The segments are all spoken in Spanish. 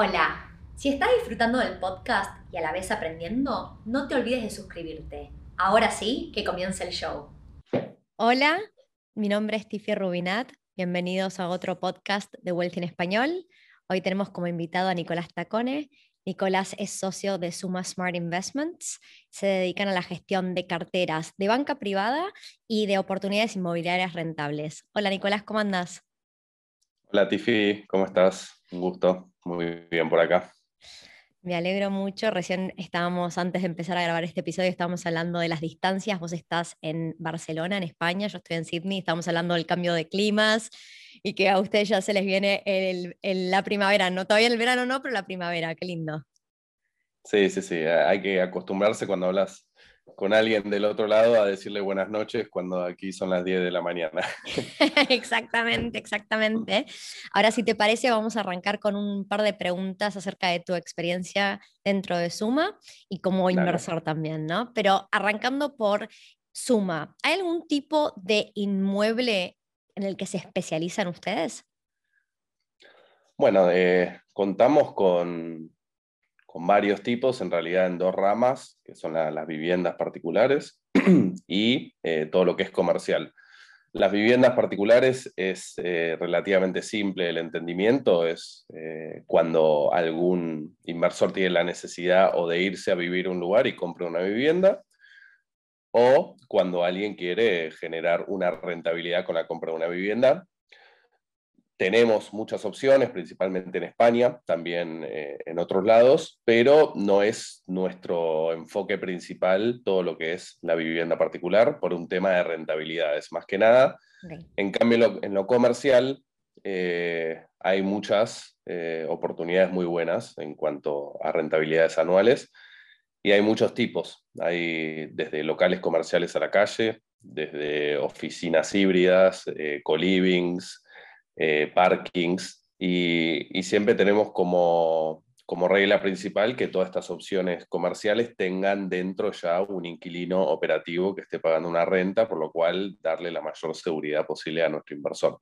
Hola, si estás disfrutando del podcast y a la vez aprendiendo, no te olvides de suscribirte. Ahora sí, que comience el show. Hola, mi nombre es Tiffy Rubinat. Bienvenidos a otro podcast de Wealth en Español. Hoy tenemos como invitado a Nicolás Tacone. Nicolás es socio de Suma Smart Investments. Se dedican a la gestión de carteras de banca privada y de oportunidades inmobiliarias rentables. Hola Nicolás, ¿cómo andas? Hola Tiffy, ¿cómo estás? Un gusto, muy bien por acá. Me alegro mucho. Recién estábamos, antes de empezar a grabar este episodio, estábamos hablando de las distancias. Vos estás en Barcelona, en España, yo estoy en Sydney, estamos hablando del cambio de climas y que a ustedes ya se les viene la primavera. No, todavía el verano no, pero la primavera, qué lindo. Sí, sí, sí. Hay que acostumbrarse cuando hablas con alguien del otro lado a decirle buenas noches cuando aquí son las 10 de la mañana. exactamente, exactamente. Ahora, si te parece, vamos a arrancar con un par de preguntas acerca de tu experiencia dentro de Suma y como inversor también, ¿no? Pero arrancando por Suma, ¿hay algún tipo de inmueble en el que se especializan ustedes? Bueno, eh, contamos con con varios tipos, en realidad en dos ramas, que son las viviendas particulares y eh, todo lo que es comercial. Las viviendas particulares es eh, relativamente simple el entendimiento, es eh, cuando algún inversor tiene la necesidad o de irse a vivir a un lugar y compra una vivienda, o cuando alguien quiere generar una rentabilidad con la compra de una vivienda tenemos muchas opciones, principalmente en España, también eh, en otros lados, pero no es nuestro enfoque principal todo lo que es la vivienda particular por un tema de rentabilidades, más que nada. En cambio, en lo comercial eh, hay muchas eh, oportunidades muy buenas en cuanto a rentabilidades anuales y hay muchos tipos. Hay desde locales comerciales a la calle, desde oficinas híbridas, co-livings, eh, parkings, y, siempre tenemos como, como regla principal que todas estas opciones comerciales tengan dentro ya un inquilino operativo que esté pagando una renta, por lo cual darle la mayor seguridad posible a nuestro inversor.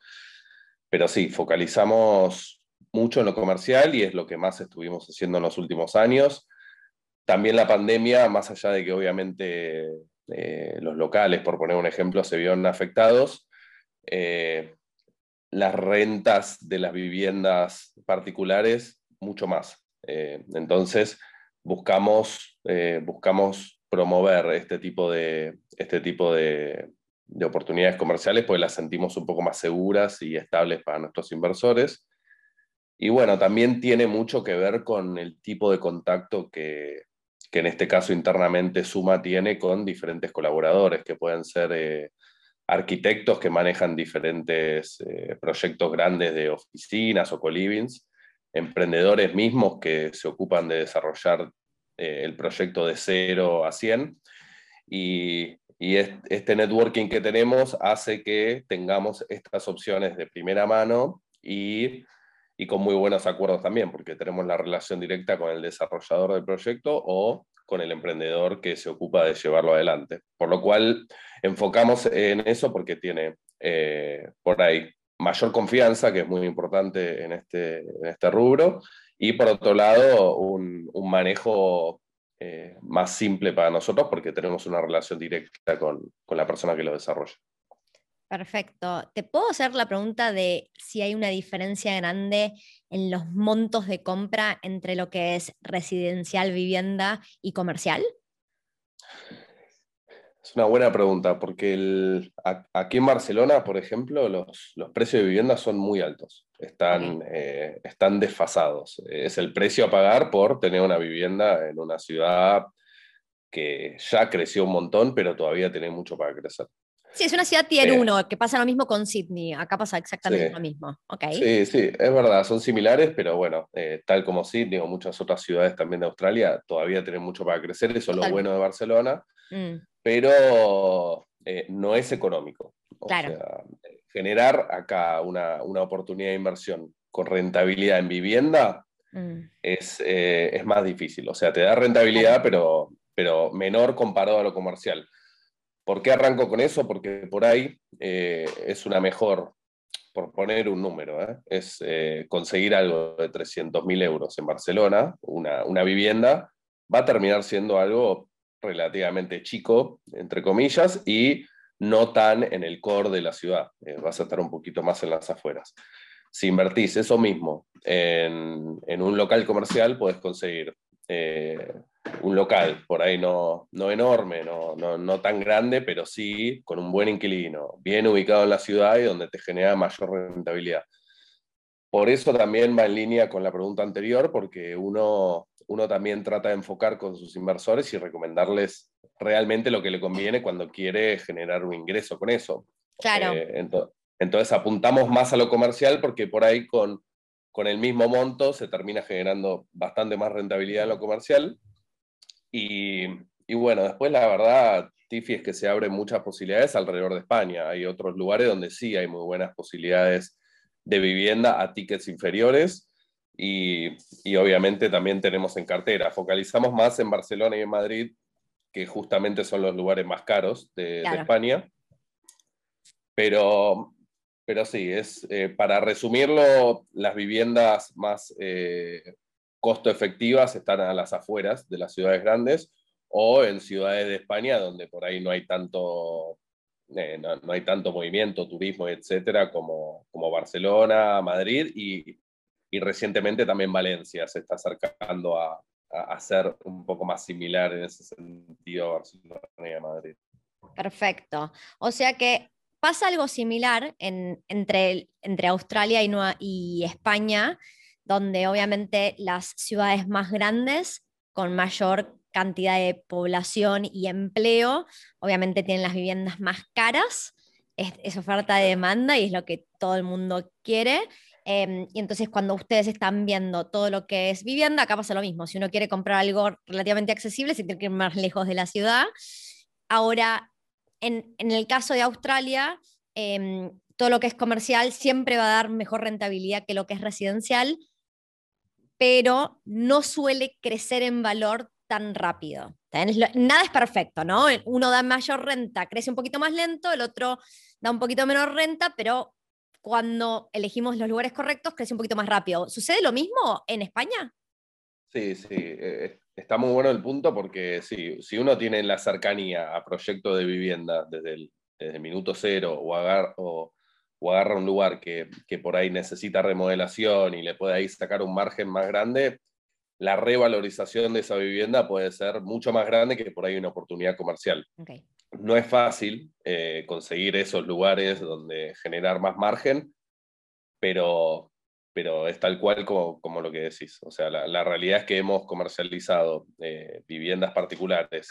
Pero sí, focalizamos mucho en lo comercial y es lo que más estuvimos haciendo en los últimos años. También la pandemia, más allá de que obviamente eh, los locales, por poner un ejemplo, se vieron afectados, eh, las rentas de las viviendas particulares mucho más. Eh, entonces, buscamos, eh, buscamos promover este tipo, de, este tipo de, oportunidades comerciales porque las sentimos un poco más seguras y estables para nuestros inversores. Y bueno, también tiene mucho que ver con el tipo de contacto que, que en este caso internamente Suma tiene con diferentes colaboradores, que pueden ser eh, arquitectos que manejan diferentes eh, proyectos grandes de oficinas o co-livings, emprendedores mismos que se ocupan de desarrollar eh, el proyecto de cero a 100. Y, este networking que tenemos hace que tengamos estas opciones de primera mano y, y con muy buenos acuerdos también, porque tenemos la relación directa con el desarrollador del proyecto o con el emprendedor que se ocupa de llevarlo adelante. Por lo cual enfocamos en eso porque tiene eh, por ahí mayor confianza, que es muy importante en este, en este rubro, y por otro lado un, manejo eh, más simple para nosotros porque tenemos una relación directa con, con la persona que lo desarrolla. Perfecto. ¿Te puedo hacer la pregunta de si hay una diferencia grande en los montos de compra entre lo que es residencial, vivienda y comercial? Es una buena pregunta, porque aquí en Barcelona, por ejemplo, los, precios de vivienda son muy altos, están, eh, están desfasados. Es el precio a pagar por tener una vivienda en una ciudad que ya creció un montón, pero todavía tiene mucho para crecer. Sí, es una ciudad tier 1, que pasa lo mismo con Sydney. Acá pasa exactamente lo mismo. Sí, sí, es verdad, son similares, pero bueno, eh, tal como Sydney o muchas otras ciudades también de Australia, todavía tienen mucho para crecer, eso es lo bueno de Barcelona, mm. pero eh, no es económico. claro. generar acá una, oportunidad de inversión con rentabilidad en vivienda mm. es, eh, es, más difícil. O sea, te da rentabilidad, pero, pero menor comparado a lo comercial. ¿Por qué arranco con eso? Porque por ahí eh, es una mejor por poner un número, ¿eh? es eh, conseguir algo de 300.000 euros en Barcelona, una, una vivienda, va a terminar siendo algo relativamente chico, entre comillas, y no tan en el core de la ciudad. Vas a estar un poquito más en las afueras. Si invertís eso mismo en, en un local comercial, puedes conseguir eh, un local, por ahí no, no enorme, no, no, no, tan grande, pero sí con un buen inquilino, bien ubicado en la ciudad y donde te genera mayor rentabilidad. Por eso también va en línea con la pregunta anterior, porque uno, uno también trata de enfocar con sus inversores y recomendarles realmente lo que le conviene cuando quiere generar un ingreso con eso. Claro. Eh, entonces apuntamos más a lo comercial porque por ahí con, con el mismo monto se termina generando bastante más rentabilidad en lo comercial. Y, y bueno, después la verdad, Tiffy, es que se abren muchas posibilidades alrededor de España. Hay otros lugares donde sí hay muy buenas posibilidades de vivienda a tickets inferiores. Y, y, obviamente también tenemos en cartera. Focalizamos más en Barcelona y en Madrid, que justamente son los lugares más caros de, claro. de España. Pero pero sí, es, eh, para resumirlo, las viviendas más eh, costo efectivas están a las afueras de las ciudades grandes o en ciudades de España donde por ahí no hay tanto, eh, no, no, hay tanto movimiento, turismo, etcétera, como, como Barcelona, Madrid y, y, recientemente también Valencia se está acercando a, a, ser un poco más similar en ese sentido a Barcelona y a Madrid. Perfecto. O sea que pasa algo similar en, entre, entre Australia y, Nueva, y España, donde obviamente las ciudades más grandes, con mayor cantidad de población y empleo, obviamente tienen las viviendas más caras, es, es oferta de demanda y es lo que todo el mundo quiere. Eh, y entonces cuando ustedes están viendo todo lo que es vivienda, acá pasa lo mismo. Si uno quiere comprar algo relativamente accesible, se tiene que ir más lejos de la ciudad. Ahora, en, en, el caso de Australia, eh, todo lo que es comercial siempre va a dar mejor rentabilidad que lo que es residencial, pero no suele crecer en valor tan rápido. Nada es perfecto, ¿no? Uno da mayor renta, crece un poquito más lento, el otro da un poquito menos renta, pero cuando elegimos los lugares correctos, crece un poquito más rápido. ¿Sucede lo mismo en España? Sí, sí, eh, está muy bueno el punto porque sí, si uno tiene la cercanía a proyectos de vivienda desde el, desde el minuto cero o, agar, o, o agarra un lugar que, que, por ahí necesita remodelación y le puede ahí sacar un margen más grande, la revalorización de esa vivienda puede ser mucho más grande que por ahí una oportunidad comercial. Okay. No es fácil eh, conseguir esos lugares donde generar más margen, pero, pero es tal cual como, como lo que decís. O sea, la, la realidad es que hemos comercializado eh, viviendas particulares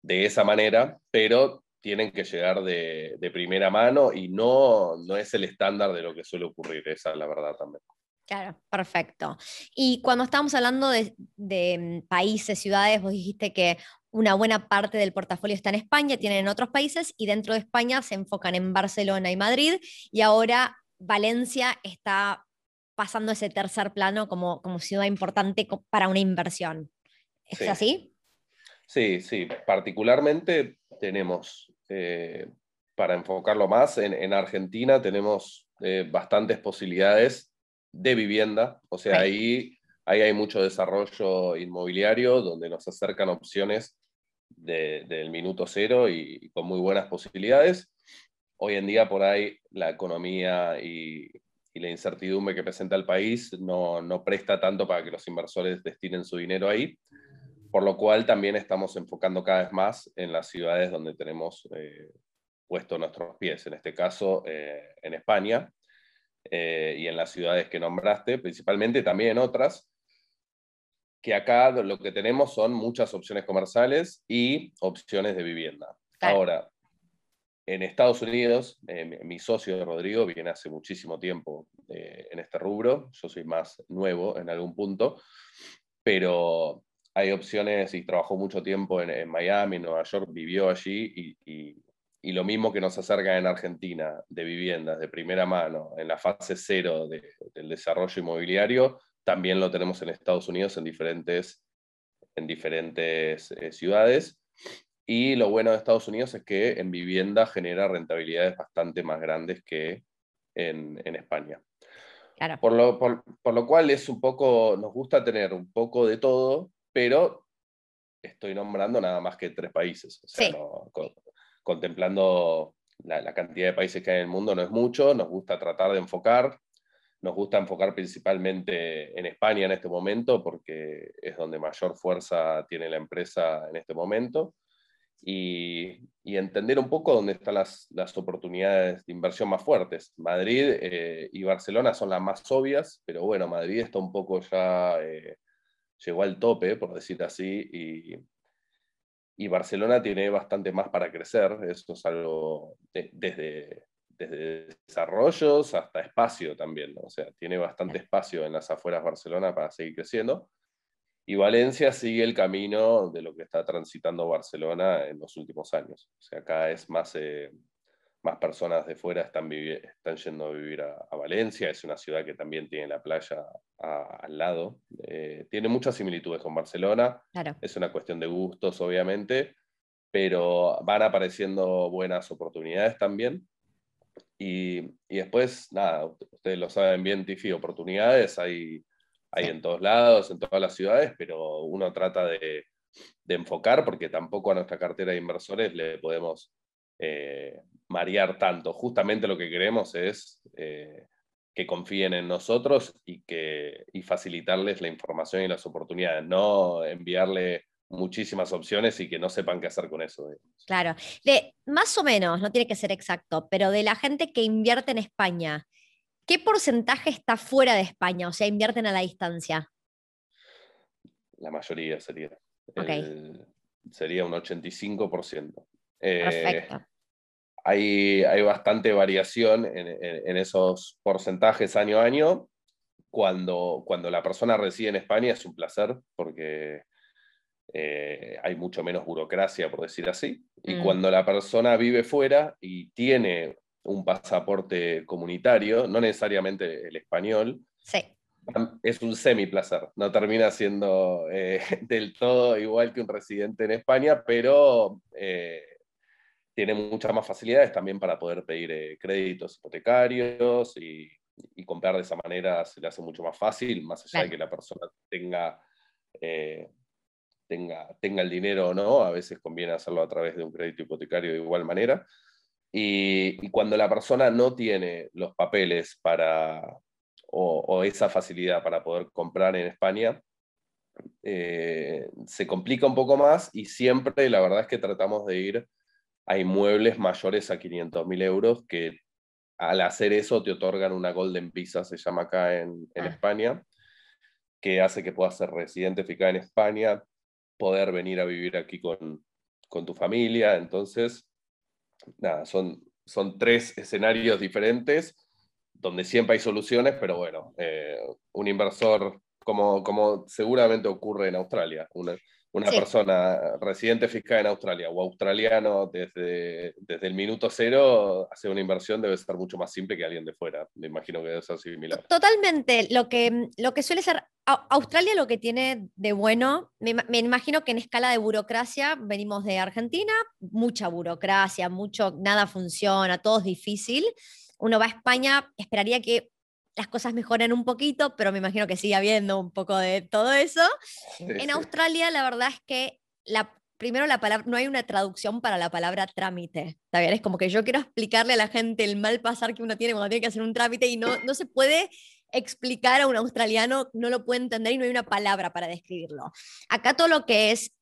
de esa manera, pero tienen que llegar de, de, primera mano y no, no es el estándar de lo que suele ocurrir, esa es la verdad también. Claro, perfecto. Y cuando estamos hablando de, de, países, ciudades, vos dijiste que una buena parte del portafolio está en España, tienen en otros países y dentro de España se enfocan en Barcelona y Madrid y ahora Valencia está pasando ese tercer plano como, como ciudad importante para una inversión. ¿Es sí. así? Sí, sí. Particularmente tenemos, eh, para enfocarlo más, en, en Argentina tenemos eh, bastantes posibilidades de vivienda. O sea, ahí, ahí hay mucho desarrollo inmobiliario donde nos acercan opciones de, del minuto cero y, y, con muy buenas posibilidades. Hoy en día por ahí la economía y, y la incertidumbre que presenta el país no, no, presta tanto para que los inversores destinen su dinero ahí, por lo cual también estamos enfocando cada vez más en las ciudades donde tenemos eh, puesto nuestros pies, en este caso eh, en España eh, y en las ciudades que nombraste, principalmente también en otras, que acá lo que tenemos son muchas opciones comerciales y opciones de vivienda. Claro. Ahora, en Estados Unidos, eh, mi socio Rodrigo viene hace muchísimo tiempo eh, en este rubro, yo soy más nuevo en algún punto, pero hay opciones y trabajó mucho tiempo en, en Miami, en Nueva York, vivió allí y, y, y, lo mismo que nos acerca en Argentina de viviendas de primera mano en la fase cero de, del desarrollo inmobiliario, también lo tenemos en Estados Unidos en diferentes, en diferentes eh, ciudades. Y lo bueno de Estados Unidos es que en vivienda genera rentabilidades bastante más grandes que en, España. Claro. Por, lo, por, lo cual es un poco, nos gusta tener un poco de todo, pero estoy nombrando nada más que tres países. O sea, contemplando la, cantidad de países que hay en el mundo no es mucho, nos gusta tratar de enfocar, nos gusta enfocar principalmente en España en este momento porque es donde mayor fuerza tiene la empresa en este momento y, entender un poco dónde están las, oportunidades de inversión más fuertes. Madrid eh, y Barcelona son las más obvias, pero bueno, Madrid está un poco ya, eh, llegó al tope, por decir así, y, y Barcelona tiene bastante más para crecer, eso es algo desde, desde desarrollos hasta espacio también, o sea, tiene bastante espacio en las afueras de Barcelona para seguir creciendo. Y Valencia sigue el camino de lo que está transitando Barcelona en los últimos años. O sea, cada vez más, eh, más personas de fuera están, están yendo a vivir a, Valencia. Es una ciudad que también tiene la playa al lado. Eh, tiene muchas similitudes con Barcelona. Es una cuestión de gustos, obviamente, pero van apareciendo buenas oportunidades también. Y, y después, nada, ustedes lo saben bien, Tifi, oportunidades hay hay en todos lados, en todas las ciudades, pero uno trata de, enfocar porque tampoco a nuestra cartera de inversores le podemos eh, marear tanto. Justamente lo que queremos es eh, que confíen en nosotros y, que, y facilitarles la información y las oportunidades, no enviarle muchísimas opciones y que no sepan qué hacer con eso. Claro, de, más o menos, no tiene que ser exacto, pero de la gente que invierte en España, ¿Qué porcentaje está fuera de España? O sea, invierten a la distancia. La mayoría sería. sería un 85%. Eh, Perfecto. hay, hay, bastante variación en, esos porcentajes año a año. Cuando, cuando la persona reside en España es un placer porque eh, hay mucho menos burocracia, por decir así. Y mm. cuando la persona vive fuera y tiene un pasaporte comunitario, no necesariamente el español. Sí. Es un semi-placer, no termina siendo eh, del todo igual que un residente en España, pero eh, tiene muchas más facilidades también para poder pedir eh, créditos hipotecarios y, comprar de esa manera se le hace mucho más fácil, más allá de que la persona tenga, tenga, tenga el dinero o no, a veces conviene hacerlo a través de un crédito hipotecario de igual manera. Y, cuando la persona no tiene los papeles para, o, esa facilidad para poder comprar en España, eh, se complica un poco más y siempre la verdad es que tratamos de ir a inmuebles mayores a 500 mil euros que al hacer eso te otorgan una Golden Visa, se llama acá en, en ah. España, que hace que puedas ser residente eficaz en España, poder venir a vivir aquí con, con tu familia. Entonces, nada, son, son tres escenarios diferentes donde siempre hay soluciones, pero bueno, eh, un inversor, como, como seguramente ocurre en Australia, una, una persona residente fiscal en Australia o australiano desde, desde el minuto cero, hacer una inversión debe ser mucho más simple que alguien de fuera. Me imagino que debe ser similar. Totalmente. Lo que, lo que suele ser. Australia lo que tiene de bueno, me, me, imagino que en escala de burocracia venimos de Argentina, mucha burocracia, mucho, nada funciona, todo es difícil. Uno va a España, esperaría que las cosas mejoran un poquito, pero me imagino que sigue habiendo un poco de todo eso. en Australia, la verdad es que la, primero la palabra, no hay una traducción para la palabra trámite. ¿Está bien? Es como que yo quiero explicarle a la gente el mal pasar que uno tiene cuando tiene que hacer un trámite y no, no se puede explicar a un australiano, no lo puede entender y no hay una palabra para describirlo. Acá todo lo que es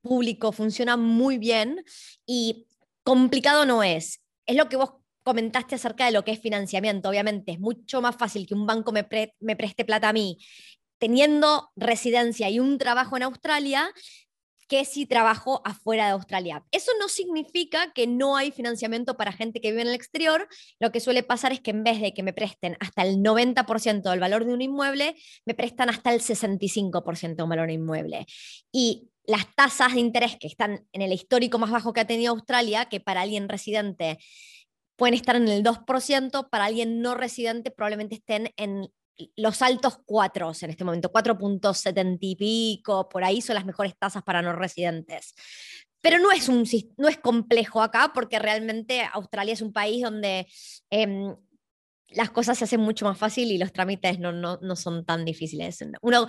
público funciona muy bien y complicado no es. Es lo que vos comentaste acerca de lo que es financiamiento. Obviamente es mucho más fácil que un banco me, preste plata a mí teniendo residencia y un trabajo en Australia que si trabajo afuera de Australia. Eso no significa que no hay financiamiento para gente que vive en el exterior. Lo que suele pasar es que en vez de que me presten hasta el 90% del valor de un inmueble, me prestan hasta el 65% del valor de un inmueble. Y las tasas de interés que están en el histórico más bajo que ha tenido Australia, que para alguien residente pueden estar en el 2%, para alguien no residente probablemente estén en los altos 4 en este momento, 4.70 y pico, por ahí son las mejores tasas para no residentes. Pero no es, un, no es complejo acá porque realmente Australia es un país donde em, las cosas se hacen mucho más fácil y los trámites no, no, no, son tan difíciles. Uno,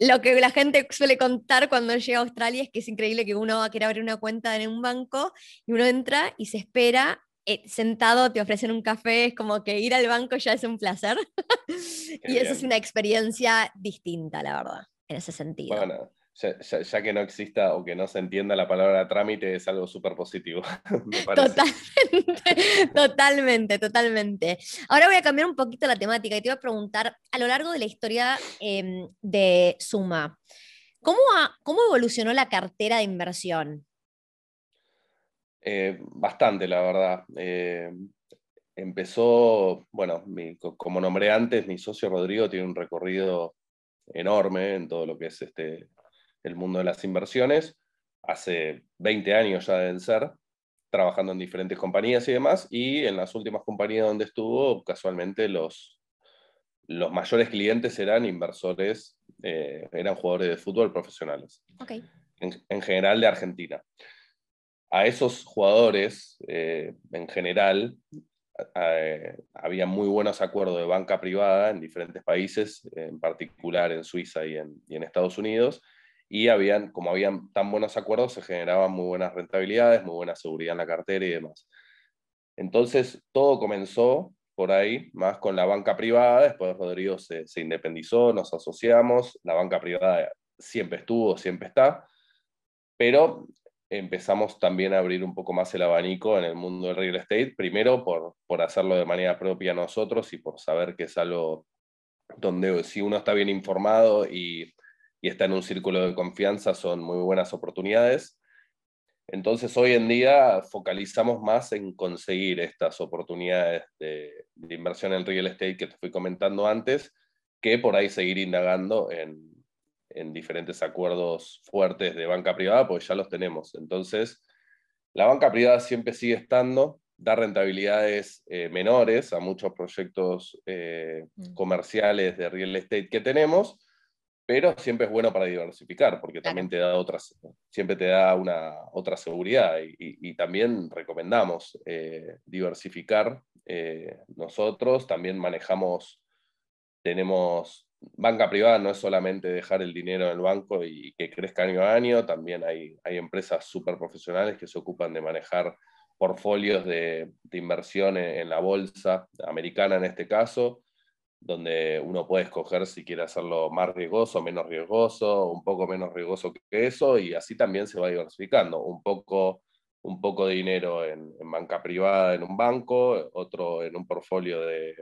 lo que la gente suele contar cuando llega a Australia es que es increíble que uno va a querer abrir una cuenta en un banco y uno entra y se espera eh, sentado, te ofrecen un café, es como que ir al banco ya es un placer. y eso es una experiencia distinta, la verdad, en ese sentido. Bueno, ya, que no exista o que no se entienda la palabra trámite es algo súper positivo. totalmente, totalmente, totalmente. Ahora voy a cambiar un poquito la temática y te voy a preguntar, a lo largo de la historia em, de Suma, ¿cómo, ¿cómo evolucionó la cartera de inversión? Eh, bastante, la verdad. Eh, empezó, bueno, como nombré antes, mi socio Rodrigo tiene un recorrido enorme en todo lo que es este, el mundo de las inversiones. Hace 20 años ya deben ser, trabajando en diferentes compañías y demás, y en las últimas compañías donde estuvo, casualmente los, los mayores clientes eran inversores, eh, eran jugadores de fútbol profesionales. en general de Argentina a esos jugadores, eh, en general, había muy buenos acuerdos de banca privada en diferentes países, en particular en Suiza y en, Estados Unidos, y habían, como habían tan buenos acuerdos, se generaban muy buenas rentabilidades, muy buena seguridad en la cartera y demás. Entonces, todo comenzó por ahí, más con la banca privada, después Rodrigo se, se independizó, nos asociamos, la banca privada siempre estuvo, siempre está, pero empezamos también a abrir un poco más el abanico en el mundo del real estate, primero por, por hacerlo de manera propia nosotros y por saber que es algo donde si uno está bien informado y, y está en un círculo de confianza son muy buenas oportunidades. Entonces hoy en día focalizamos más en conseguir estas oportunidades de, de inversión en real estate que te fui comentando antes, que por ahí seguir indagando en, en diferentes acuerdos fuertes de banca privada, pues ya los tenemos. Entonces, la banca privada siempre sigue estando, da rentabilidades eh, menores a muchos proyectos eh, mm. comerciales de real estate que tenemos, pero siempre es bueno para diversificar, porque también te da otras, siempre te da una otra seguridad y, también recomendamos eh, diversificar. nosotros también manejamos, tenemos banca privada no es solamente dejar el dinero en el banco y que crezca año a año, también hay, hay empresas súper profesionales que se ocupan de manejar portfolios de, inversión en, la bolsa americana en este caso, donde uno puede escoger si quiere hacerlo más riesgoso, menos riesgoso, un poco menos riesgoso que eso, y así también se va diversificando, un poco, un poco de dinero en, banca privada en un banco, otro en un portfolio de,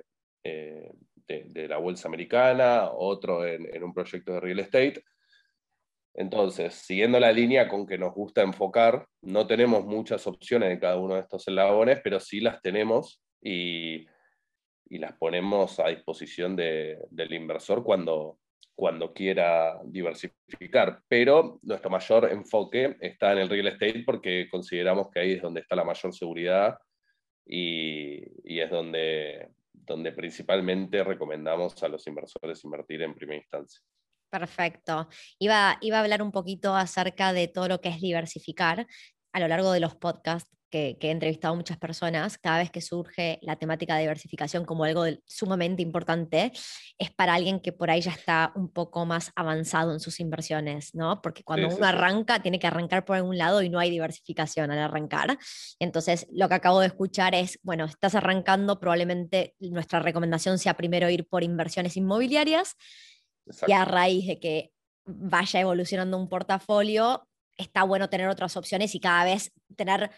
eh, de, la bolsa americana, otro en, un proyecto de real estate. Entonces, siguiendo la línea con que nos gusta enfocar, no tenemos muchas opciones en cada uno de estos eslabones, pero sí las tenemos y, las ponemos a disposición del inversor cuando, cuando quiera diversificar. Pero nuestro mayor enfoque está en el real estate porque consideramos que ahí es donde está la mayor seguridad y, y es donde donde principalmente recomendamos a los inversores invertir en primera instancia. Perfecto. Iba, iba a hablar un poquito acerca de todo lo que es diversificar a lo largo de los podcasts que, he entrevistado a muchas personas, cada vez que surge la temática de diversificación como algo sumamente importante, es para alguien que por ahí ya está un poco más avanzado en sus inversiones, ¿no? Porque cuando uno arranca, tiene que arrancar por algún lado y no hay diversificación al arrancar. Entonces, lo que acabo de escuchar es, bueno, estás arrancando, probablemente nuestra recomendación sea primero ir por inversiones inmobiliarias y a raíz de que vaya evolucionando un portafolio, está bueno tener otras opciones y cada vez tener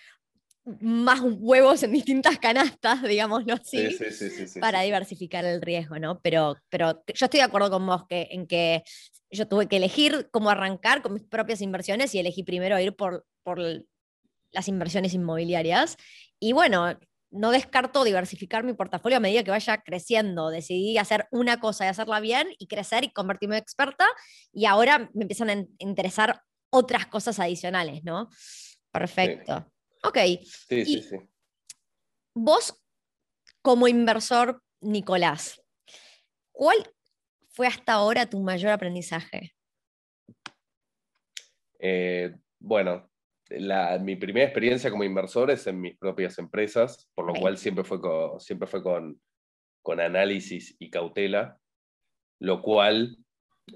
más huevos en distintas canastas, digámoslo así, para diversificar el riesgo, ¿no? Pero, pero yo estoy de acuerdo con vos que, en que yo tuve que elegir cómo arrancar con mis propias inversiones y elegí primero ir por, por las inversiones inmobiliarias. Y bueno, no descarto diversificar mi portafolio a medida que vaya creciendo. Decidí hacer una cosa y hacerla bien y crecer y convertirme en experta y ahora me empiezan a interesar otras cosas adicionales, ¿no? Perfecto. Ok. Sí, sí, sí. Vos, como inversor, Nicolás, ¿cuál fue hasta ahora tu mayor aprendizaje? Eh, bueno, mi primera experiencia como inversor es en mis propias empresas, por lo cual siempre fue con, siempre fue con, con análisis y cautela, lo cual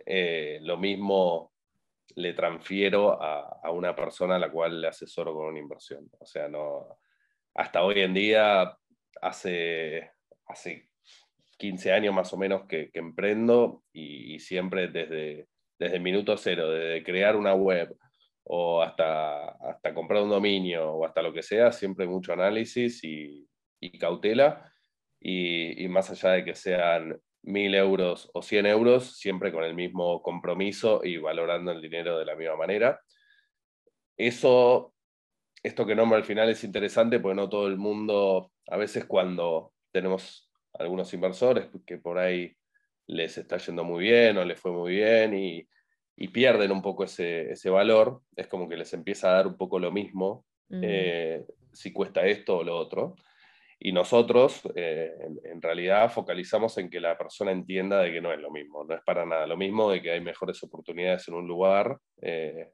eh, lo mismo le transfiero a, una persona a la cual le asesoro con una inversión. O sea, no, hasta hoy en día, hace, hace 15 años más o menos que, emprendo y, siempre desde, desde el minuto cero, desde crear una web o hasta, hasta comprar un dominio o hasta lo que sea, siempre mucho análisis y, cautela. Y, y, más allá de que sean mil euros o 100 euros, siempre con el mismo compromiso y valorando el dinero de la misma manera. Eso, esto que nombro al final es interesante porque no todo el mundo, a veces cuando tenemos algunos inversores que por ahí les está yendo muy bien o les fue muy bien y, pierden un poco ese, valor, es como que les empieza a dar un poco lo mismo mm. eh, si cuesta esto o lo otro. Y nosotros, eh, en, realidad, focalizamos en que la persona entienda de que no es lo mismo, no es para nada lo mismo, de que hay mejores oportunidades en un lugar, eh,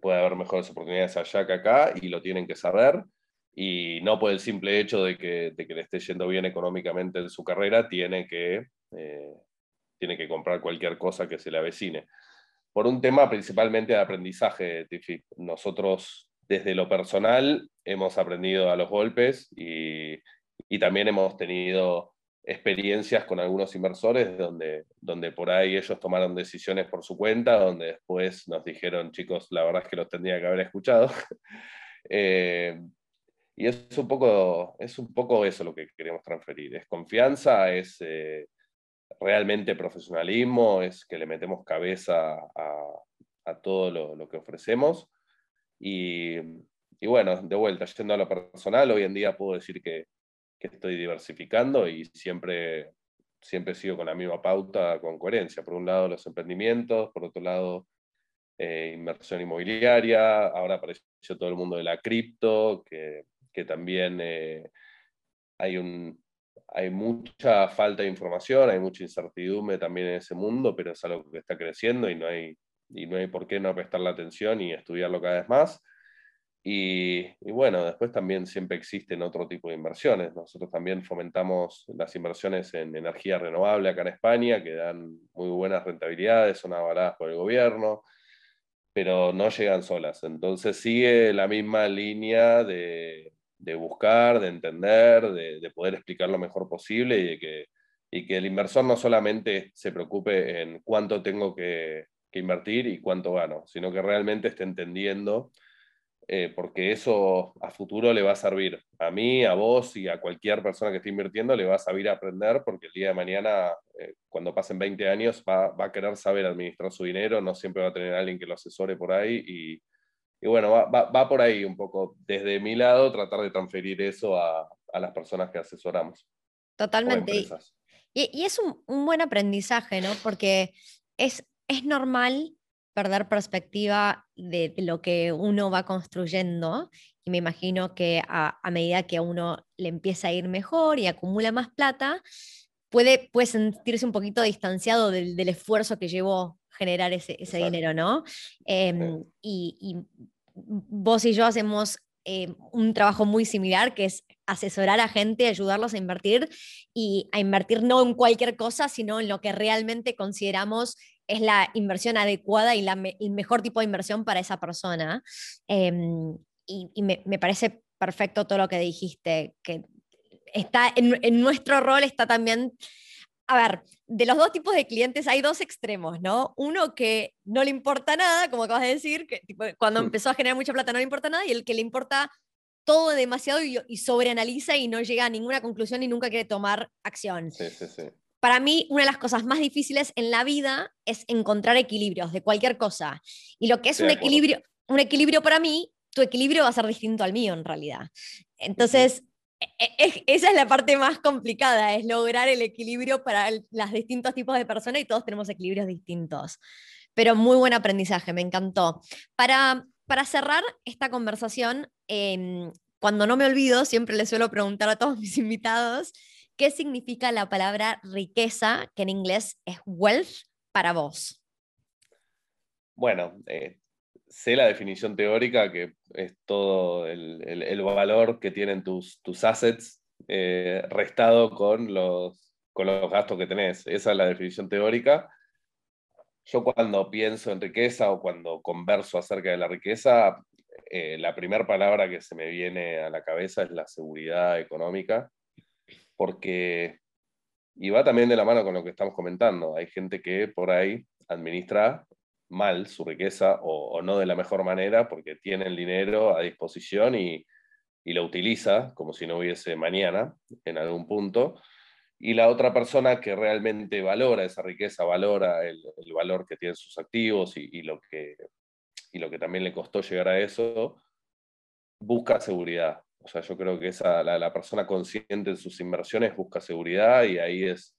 puede haber mejores oportunidades allá que acá, y lo tienen que saber, y no por el simple hecho de que, de que le esté yendo bien económicamente en su carrera, tiene que, eh, tiene que comprar cualquier cosa que se le avecine. Por un tema principalmente de aprendizaje, Nosotros, desde lo personal, hemos aprendido a los golpes y, también hemos tenido experiencias con algunos inversores donde, donde por ahí ellos tomaron decisiones por su cuenta, donde después nos dijeron, chicos, la verdad es que los tendría que haber escuchado. eh, y es un, poco, es un poco eso lo que queremos transferir. Es confianza, es eh, realmente profesionalismo, es que le metemos cabeza a, todo lo, que ofrecemos. Y, bueno, de vuelta, yendo a lo personal, hoy en día puedo decir que, que estoy diversificando y siempre, siempre sigo con la misma pauta, con coherencia. Por un lado, los emprendimientos, por otro lado, eh, inversión inmobiliaria, ahora apareció todo el mundo de la cripto, que que también eh, hay, un, hay mucha falta de información, hay mucha incertidumbre también en ese mundo, pero es algo que está creciendo y no hay, y no hay por qué no prestarle atención y estudiarlo cada vez más. Y, bueno, después también siempre existen otro tipo de inversiones. Nosotros también fomentamos las inversiones en energía renovable acá en España, que dan muy buenas rentabilidades, son avaladas por el gobierno, pero no llegan solas. Entonces sigue la misma línea de, de buscar, de entender, de, poder explicar lo mejor posible y que, y que el inversor no solamente se preocupe en cuánto tengo que, invertir y cuánto gano, sino que realmente esté entendiendo, eh, porque eso a futuro le va a servir a mí, a vos y a cualquier persona que esté invirtiendo, le va a servir a aprender, porque el día de mañana, eh, cuando pasen 20 años, va, va, a querer saber administrar su dinero, no siempre va a tener alguien que lo asesore por ahí y y bueno, va, por ahí un poco, desde mi lado, tratar de transferir eso a, las personas que asesoramos. Totalmente. Y, es un, buen aprendizaje, ¿no? Porque es, es normal perder perspectiva de, lo que uno va construyendo y me imagino que a, medida que a uno le empieza a ir mejor y acumula más plata, puede, puede sentirse un poquito distanciado del, esfuerzo que llevó generar ese, dinero, ¿no? Em, y, vos y yo hacemos eh, un trabajo muy similar, que es asesorar a gente, ayudarlos a invertir y a invertir no en cualquier cosa, sino en lo que realmente consideramos es la inversión adecuada y la el mejor tipo de inversión para esa persona. Em, y, me, me, parece perfecto todo lo que dijiste, que está en, en nuestro rol está también a ver, de los dos tipos de clientes hay dos extremos, ¿no? Uno que no le importa nada, como acabas de decir, que cuando mm. empezó a generar mucha plata no le importa nada, y el que le importa todo demasiado y, sobreanaliza y no llega a ninguna conclusión y nunca quiere tomar acción. Sí, sí, sí. Para mí, una de las cosas más difíciles en la vida es encontrar equilibrios de cualquier cosa. Y lo que es un equilibrio, un equilibrio para mí, tu equilibrio va a ser distinto al mío en realidad. Entonces, e, e, esa es la parte más complicada, es lograr el equilibrio para los distintos tipos de personas y todos tenemos equilibrios distintos. Pero muy buen aprendizaje, me encantó. Para, para cerrar esta conversación, em, cuando no me olvido, siempre le suelo preguntar a todos mis invitados qué significa la palabra riqueza, que en inglés es wealth, para vos. Bueno, eh, sé la definición teórica, que es todo el, valor que tienen tus, tus assets, eh, restado con los, con los gastos que tenés. Esa es la definición teórica. Yo cuando pienso en riqueza o cuando converso acerca de la riqueza, eh, la primera palabra que se me viene a la cabeza es la seguridad económica, porque, y va también de la mano con lo que estamos comentando, hay gente que por ahí administra mal su riqueza o, no de la mejor manera porque tiene el dinero a disposición y, y lo utiliza como si no hubiese mañana en algún punto y la otra persona que realmente valora esa riqueza, valora el, valor que tienen sus activos y, lo que, y lo que también le costó llegar a eso, busca seguridad. O sea, yo creo que esa, la, persona consciente de sus inversiones busca seguridad y ahí es,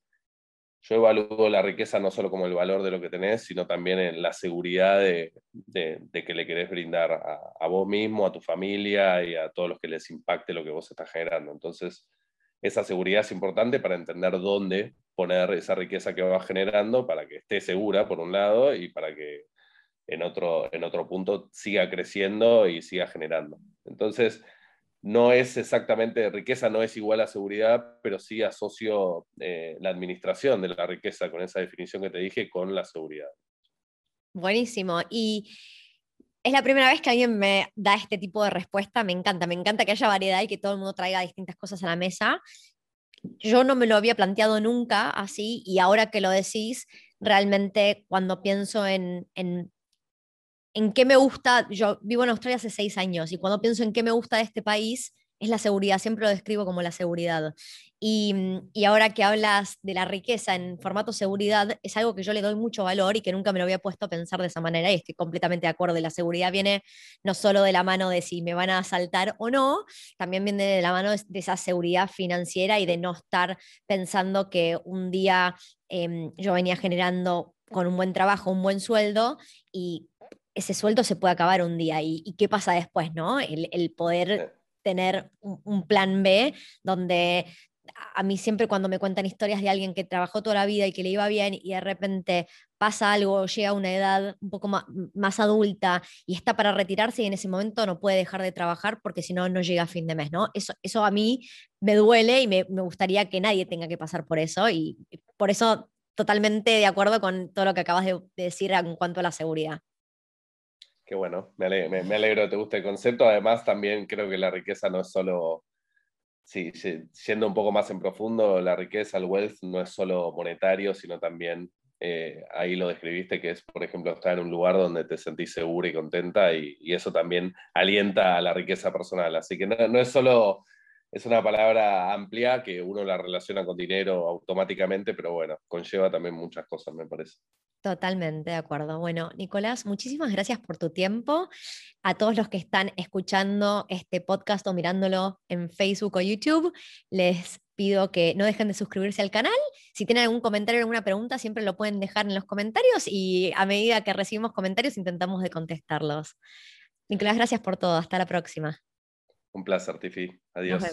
yo evalúo la riqueza no solo como el valor de lo que tenés, sino también en la seguridad de, que le querés brindar a, a, vos mismo, a tu familia y a todos los que les impacte lo que vos estás generando. Entonces, esa seguridad es importante para entender dónde poner esa riqueza que va generando para que esté segura, por un lado, y para que en otro, en otro punto siga creciendo y siga generando. Entonces, no es exactamente, riqueza no es igual a seguridad, pero sí asocio eh, la administración de la riqueza con esa definición que te dije con la seguridad. Buenísimo. Y es la primera vez que alguien me da este tipo de respuesta, me encanta, me encanta que haya variedad y que todo el mundo traiga distintas cosas a la mesa. Yo no me lo había planteado nunca así y ahora que lo decís, realmente cuando pienso en, en, en qué me gusta, yo vivo en Australia hace seis años y cuando pienso en qué me gusta de este país, es la seguridad, siempre lo describo como la seguridad. Mm, y, ahora que hablas de la riqueza en formato seguridad, es algo que yo le doy mucho valor y que nunca me lo había puesto a pensar de esa manera y estoy completamente de acuerdo. La seguridad viene no solo de la mano de si me van a asaltar o no, también viene de la mano de, esa seguridad financiera y de no estar pensando que un día em, yo venía generando con un buen trabajo, un buen sueldo y ese sueldo se puede acabar un día y, qué pasa después, ¿no? El, el poder tener un, plan B donde a mí siempre cuando me cuentan historias de alguien que trabajó toda la vida y que le iba bien y de repente pasa algo, llega a una edad un poco más, adulta y está para retirarse y en ese momento no puede dejar de trabajar porque si no, no llega a fin de mes, ¿no? Eso, eso a mí me duele y me, gustaría que nadie tenga que pasar por eso y por eso totalmente de acuerdo con todo lo que acabas de decir en cuanto a la seguridad. Qué bueno, me alegro, me que te guste el concepto. Además, también creo que la riqueza no es solo sí, siendo un poco más en profundo, la riqueza, el wealth, no es solo monetario, sino también, eh, ahí lo describiste, que es, por ejemplo, estar en un lugar donde te sentís segura y contenta y, eso también alienta a la riqueza personal. Así que no, es solo, es una palabra amplia que uno la relaciona con dinero automáticamente, pero bueno, conlleva también muchas cosas, me parece. Totalmente de acuerdo. Bueno, Nicolás, muchísimas gracias por tu tiempo. A todos los que están escuchando este podcast o mirándolo en Facebook o YouTube, les pido que no dejen de suscribirse al canal. Si tienen algún comentario o alguna pregunta, siempre lo pueden dejar en los comentarios y a medida que recibimos comentarios intentamos de contestarlos. Nicolás, gracias por todo. Hasta la próxima. Un placer, Tifi. Adiós.